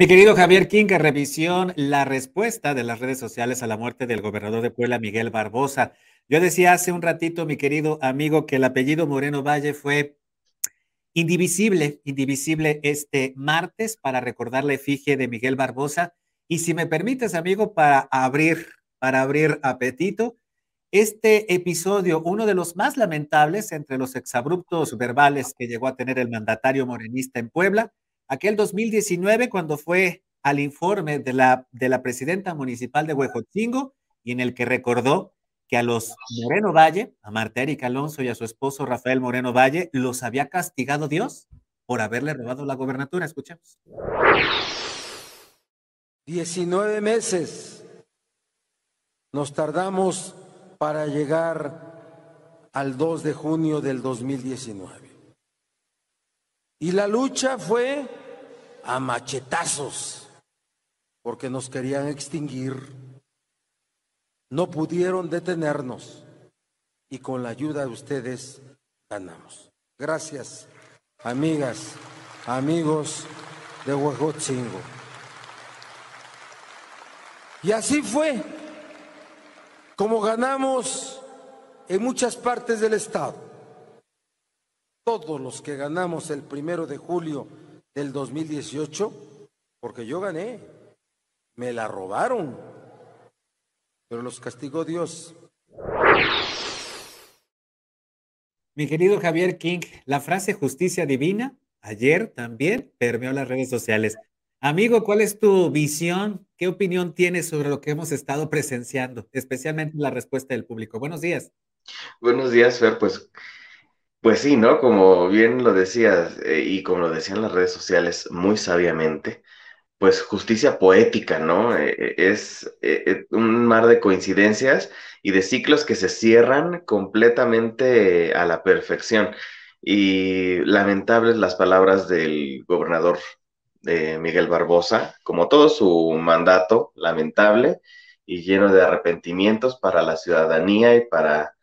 Mi querido Javier King, revisión la respuesta de las redes sociales a la muerte del gobernador de Puebla, Miguel Barbosa. Yo decía hace un ratito, mi querido amigo, que el apellido Moreno Valle fue indivisible, indivisible este martes para recordar la efigie de Miguel Barbosa. Y si me permites, amigo, para abrir, para abrir apetito, este episodio, uno de los más lamentables entre los exabruptos verbales que llegó a tener el mandatario morenista en Puebla, aquel 2019 cuando fue al informe de la, de la presidenta municipal de Huejotzingo y en el que recordó que a los Moreno Valle, a Marta Erika Alonso y a su esposo Rafael Moreno Valle, los había castigado Dios por haberle robado la gobernatura. Escuchemos. 19 meses nos tardamos para llegar al 2 de junio del 2019. Y la lucha fue a machetazos, porque nos querían extinguir. No pudieron detenernos y con la ayuda de ustedes ganamos. Gracias, amigas, amigos de Huejotzingo. Y así fue como ganamos en muchas partes del Estado todos los que ganamos el primero de julio del 2018, porque yo gané, me la robaron, pero los castigó Dios. Mi querido Javier King, la frase justicia divina ayer también permeó las redes sociales. Amigo, ¿cuál es tu visión? ¿Qué opinión tienes sobre lo que hemos estado presenciando, especialmente la respuesta del público? Buenos días. Buenos días, Fer. Pues pues sí, ¿no? Como bien lo decías eh, y como lo decían las redes sociales muy sabiamente, pues justicia poética, ¿no? Eh, eh, es un mar de coincidencias y de ciclos que se cierran completamente a la perfección. Y lamentables las palabras del gobernador Miguel Barbosa, como todo su mandato, lamentable y lleno de arrepentimientos para la ciudadanía y para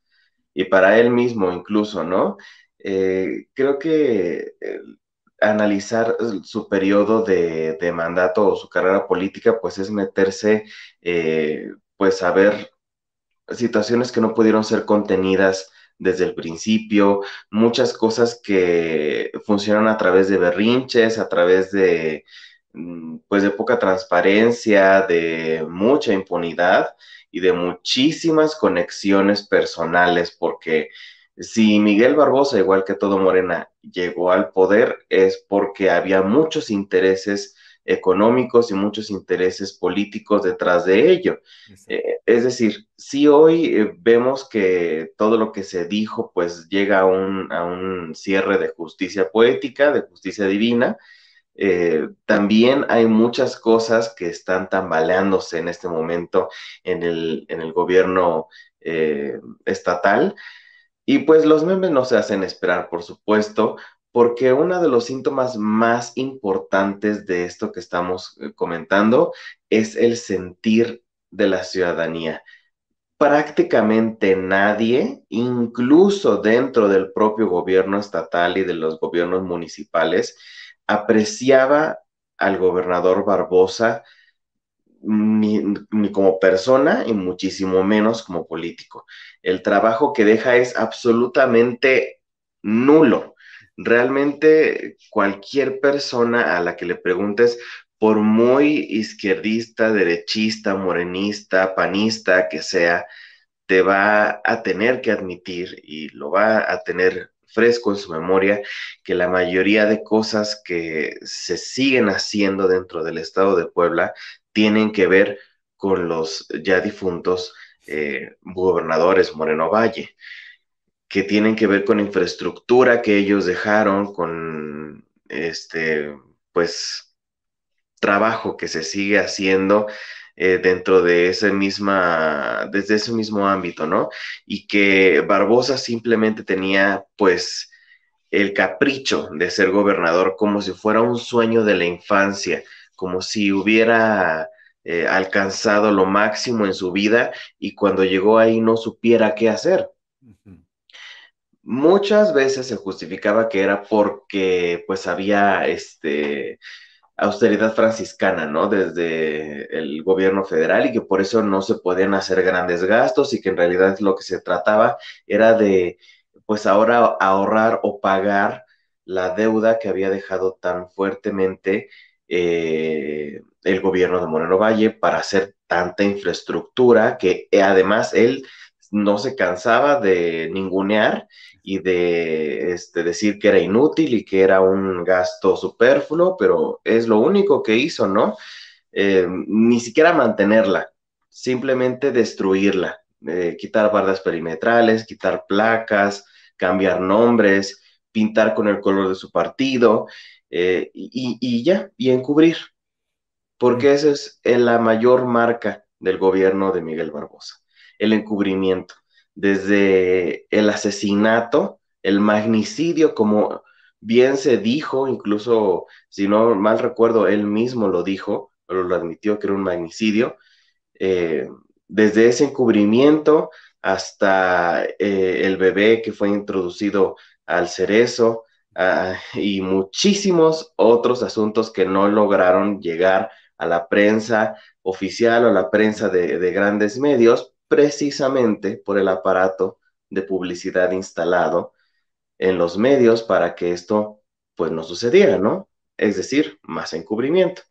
y para él mismo incluso, ¿no? Eh, creo que eh, analizar su periodo de, mandato o su carrera política, pues es meterse, eh, pues a ver situaciones que no pudieron ser contenidas desde el principio, muchas cosas que funcionan a través de berrinches, a través de, pues de poca transparencia, de mucha impunidad y de muchísimas conexiones personales, porque si Miguel Barbosa, igual que todo Morena, llegó al poder, es porque había muchos intereses económicos y muchos intereses políticos detrás de ello. Eh, es decir, si hoy eh, vemos que todo lo que se dijo pues llega a un, a un cierre de justicia poética, de justicia divina, eh, también hay muchas cosas que están tambaleándose en este momento en el, en el gobierno eh, estatal. Y pues los memes no se hacen esperar, por supuesto, porque uno de los síntomas más importantes de esto que estamos eh, comentando es el sentir de la ciudadanía. Prácticamente nadie, incluso dentro del propio gobierno estatal y de los gobiernos municipales, apreciaba al gobernador Barbosa ni, como persona y muchísimo menos como político. El trabajo que deja es absolutamente nulo. Realmente cualquier persona a la que le preguntes, por muy izquierdista, derechista, morenista, panista que sea, te va a tener que admitir y lo va a tener fresco en su memoria que la mayoría de cosas que se siguen haciendo dentro del estado de Puebla tienen que ver con los ya difuntos eh, gobernadores Moreno Valle, que tienen que ver con infraestructura que ellos dejaron, con este, pues, trabajo que se sigue haciendo eh, dentro de ese misma, desde ese mismo ámbito, ¿no? Y que Barbosa simplemente tenía, pues, el capricho de ser gobernador como si fuera un sueño de la infancia, como si hubiera eh, alcanzado lo máximo en su vida y cuando llegó ahí no supiera qué hacer. Muchas veces se justificaba que era porque pues había este austeridad franciscana, ¿no? Desde el gobierno federal y que por eso no se podían hacer grandes gastos y que en realidad lo que se trataba era de, pues ahora ahorrar o pagar la deuda que había dejado tan fuertemente eh, el gobierno de Moreno Valle para hacer tanta infraestructura que eh, además él no se cansaba de ningunear y de este, decir que era inútil y que era un gasto superfluo, pero es lo único que hizo, ¿no? Eh, ni siquiera mantenerla, simplemente destruirla, eh, quitar bardas perimetrales, quitar placas, cambiar nombres, pintar con el color de su partido y, y, ya, y encubrir, porque esa es la mayor marca del gobierno de Miguel Barbosa el encubrimiento, desde el asesinato, el magnicidio, como bien se dijo, incluso si no mal recuerdo, él mismo lo dijo, pero lo admitió que era un magnicidio, eh, desde ese encubrimiento hasta eh, el bebé que fue introducido al cerezo ah, y muchísimos otros asuntos que no lograron llegar a la prensa oficial o a la prensa de grandes medios, precisamente por el aparato de publicidad instalado en los medios para que esto pues no sucediera, ¿no? Es decir, más encubrimiento.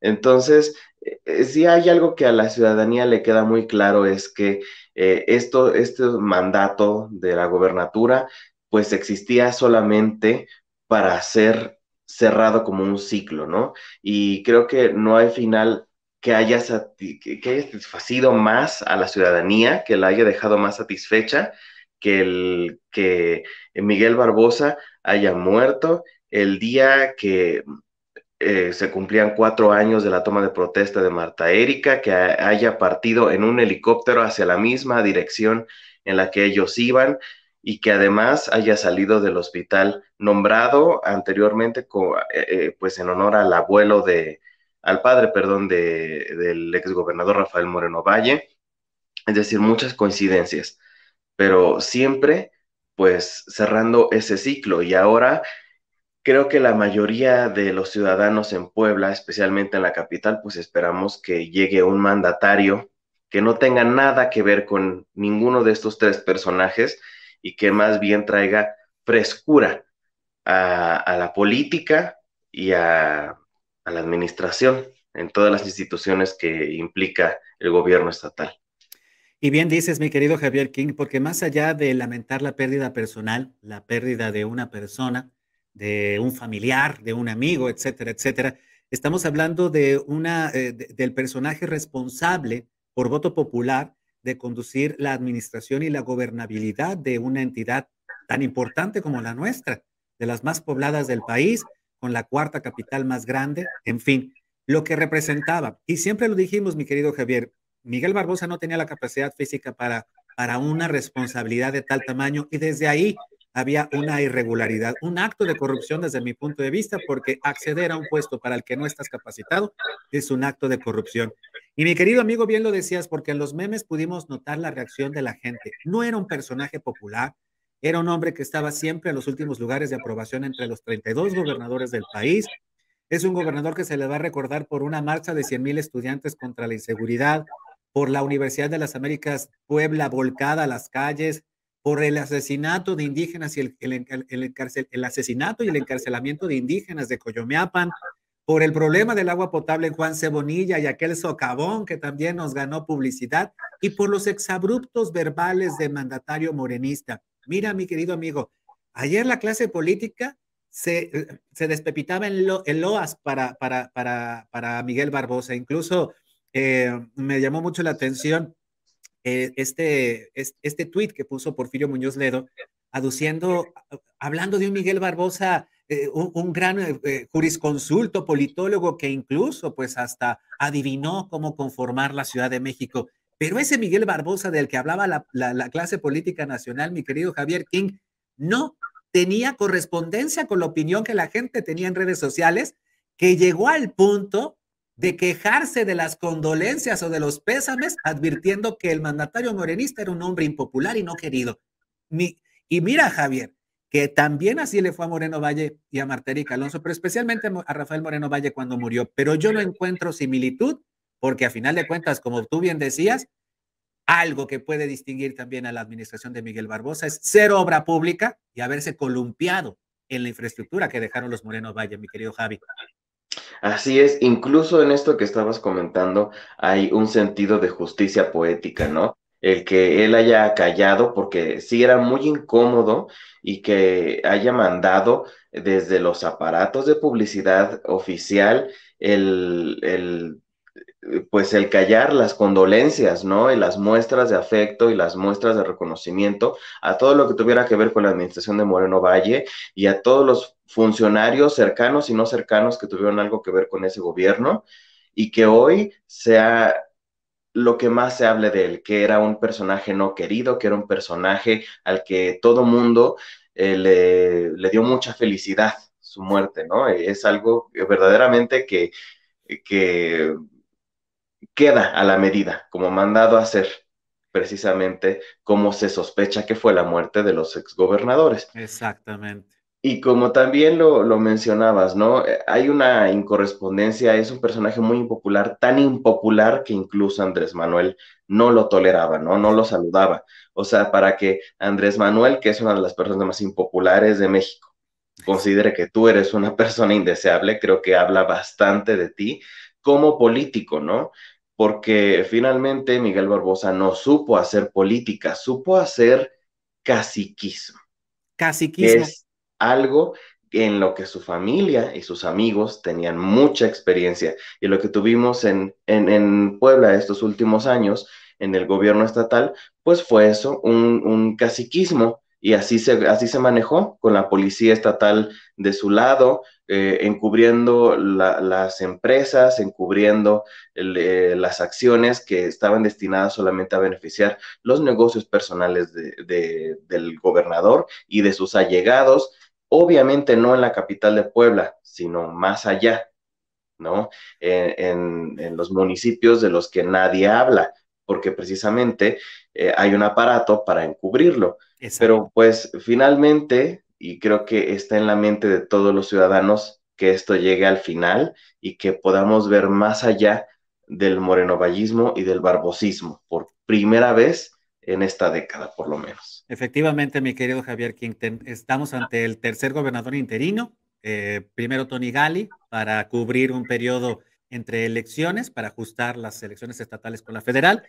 Entonces, eh, si hay algo que a la ciudadanía le queda muy claro es que eh, esto, este mandato de la gobernatura pues existía solamente para ser cerrado como un ciclo, ¿no? Y creo que no hay final que haya, que haya satisfacido más a la ciudadanía, que la haya dejado más satisfecha, que, el, que Miguel Barbosa haya muerto el día que eh, se cumplían cuatro años de la toma de protesta de Marta Erika, que haya partido en un helicóptero hacia la misma dirección en la que ellos iban y que además haya salido del hospital nombrado anteriormente eh, eh, pues en honor al abuelo de, al padre, perdón, de, del exgobernador Rafael Moreno Valle. Es decir, muchas coincidencias, pero siempre pues cerrando ese ciclo. Y ahora creo que la mayoría de los ciudadanos en Puebla, especialmente en la capital, pues esperamos que llegue un mandatario que no tenga nada que ver con ninguno de estos tres personajes y que más bien traiga frescura a, la política y a la administración en todas las instituciones que implica el gobierno estatal. Y bien dices, mi querido Javier King, porque más allá de lamentar la pérdida personal, la pérdida de una persona, de un familiar, de un amigo, etcétera, etcétera, estamos hablando de una, eh, del personaje responsable por voto popular de conducir la administración y la gobernabilidad de una entidad tan importante como la nuestra, de las más pobladas del país, con la cuarta capital más grande, en fin, lo que representaba. Y siempre lo dijimos, mi querido Javier, Miguel Barbosa no tenía la capacidad física para, para una responsabilidad de tal tamaño y desde ahí había una irregularidad, un acto de corrupción desde mi punto de vista, porque acceder a un puesto para el que no estás capacitado es un acto de corrupción. Y mi querido amigo, bien lo decías, porque en los memes pudimos notar la reacción de la gente. No era un personaje popular, era un hombre que estaba siempre en los últimos lugares de aprobación entre los 32 gobernadores del país. Es un gobernador que se le va a recordar por una marcha de 100 mil estudiantes contra la inseguridad, por la Universidad de las Américas Puebla volcada a las calles, por el asesinato de indígenas y el, el, asesinato y el encarcelamiento de indígenas de Coyomeapan, por el problema del agua potable en Juan Cebonilla y aquel socavón que también nos ganó publicidad, y por los exabruptos verbales del mandatario morenista. Mira, mi querido amigo, ayer la clase política se, eh, se despepitaba en, lo, en loas para, para, para, para, Miguel Barbosa. Incluso eh, me llamó mucho la atención eh, este, este tweet que puso Porfirio Muñoz Ledo, aduciendo, hablando de un Miguel Barbosa, un, un, gran jurisconsulto, politólogo que incluso pues hasta adivinó cómo conformar la Ciudad de México. Pero ese Miguel Barbosa del que hablaba la, clase política nacional, mi querido Javier King, no tenía correspondencia con la opinión que la gente tenía en redes sociales, que llegó al punto de quejarse de las condolencias o de los pésames, advirtiendo que el mandatario morenista era un hombre impopular y no querido. y mira, Javier, que también así le fue a Moreno Valle y a Martérica Alonso, pero especialmente a Rafael Moreno Valle cuando murió. Pero yo no encuentro similitud, porque a final de cuentas, como tú bien decías, algo que puede distinguir también a la administración de Miguel Barbosa es ser obra pública y haberse columpiado en la infraestructura que dejaron los Moreno Valle, mi querido Javi. Así es, incluso en esto que estabas comentando hay un sentido de justicia poética, ¿no? el que él haya callado, porque sí era muy incómodo y que haya mandado desde los aparatos de publicidad oficial el, el pues el callar las condolencias, ¿no? Y las muestras de afecto y las muestras de reconocimiento a todo lo que tuviera que ver con la administración de Moreno Valle y a todos los funcionarios cercanos y no cercanos que tuvieron algo que ver con ese gobierno y que hoy sea lo que más se hable de él, que era un personaje no querido, que era un personaje al que todo mundo eh, le, dio mucha felicidad su muerte, ¿no? Es algo verdaderamente que, que queda a la medida, como mandado a hacer precisamente como se sospecha que fue la muerte de los exgobernadores. Exactamente. Y como también lo, mencionabas, ¿no? Hay una incorrespondencia, es un personaje muy impopular, tan impopular que incluso Andrés Manuel no lo toleraba, ¿no? No lo saludaba. O sea, para que Andrés Manuel, que es una de las personas más impopulares de México, considere que tú eres una persona indeseable, creo que habla bastante de ti como político, ¿no? Porque finalmente Miguel Barbosa no supo hacer política, supo hacer caciquismo. Caciquismo algo en lo que su familia y sus amigos tenían mucha experiencia. Y lo que tuvimos en, en, Puebla estos últimos años, en el gobierno estatal, pues fue eso, un, caciquismo. Y así se, así se manejó con la policía estatal de su lado, eh, encubriendo las empresas, encubriendo eh, las acciones que estaban destinadas solamente a beneficiar los negocios personales del gobernador y de sus allegados obviamente no en la capital de Puebla, sino más allá, ¿no? En, los municipios de los que nadie habla, porque precisamente eh, hay un aparato para encubrirlo. Pero pues finalmente, y creo que está en la mente de todos los ciudadanos que esto llegue al final y que podamos ver más allá del morenovallismo y del barbosismo por primera vez en esta década, por lo menos. Efectivamente, mi querido Javier Quinten, estamos ante el tercer gobernador interino, eh, primero Tony Gali, para cubrir un periodo entre elecciones, para ajustar las elecciones estatales con la federal.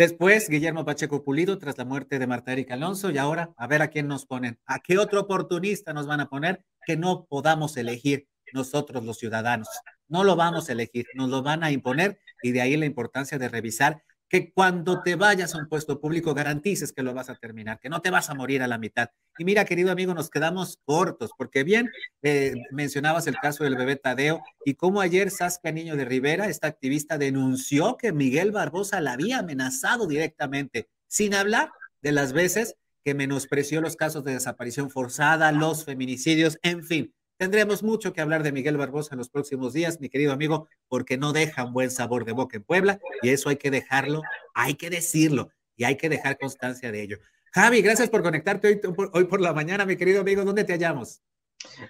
Después, Guillermo Pacheco Pulido, tras la muerte de Marta Erika Alonso. Y ahora, a ver a quién nos ponen, a qué otro oportunista nos van a poner que no podamos elegir nosotros los ciudadanos. No lo vamos a elegir, nos lo van a imponer y de ahí la importancia de revisar que cuando te vayas a un puesto público garantices que lo vas a terminar, que no te vas a morir a la mitad. Y mira, querido amigo, nos quedamos cortos, porque bien eh, mencionabas el caso del bebé Tadeo y cómo ayer Saskia Niño de Rivera, esta activista, denunció que Miguel Barbosa la había amenazado directamente, sin hablar de las veces que menospreció los casos de desaparición forzada, los feminicidios, en fin. Tendremos mucho que hablar de Miguel Barbosa en los próximos días, mi querido amigo, porque no deja un buen sabor de boca en Puebla y eso hay que dejarlo, hay que decirlo y hay que dejar constancia de ello. Javi, gracias por conectarte hoy, por la mañana, mi querido amigo. ¿Dónde te hallamos?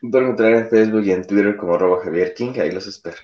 Pueden encontrar en Facebook y en Twitter como Javier King, ahí los espero.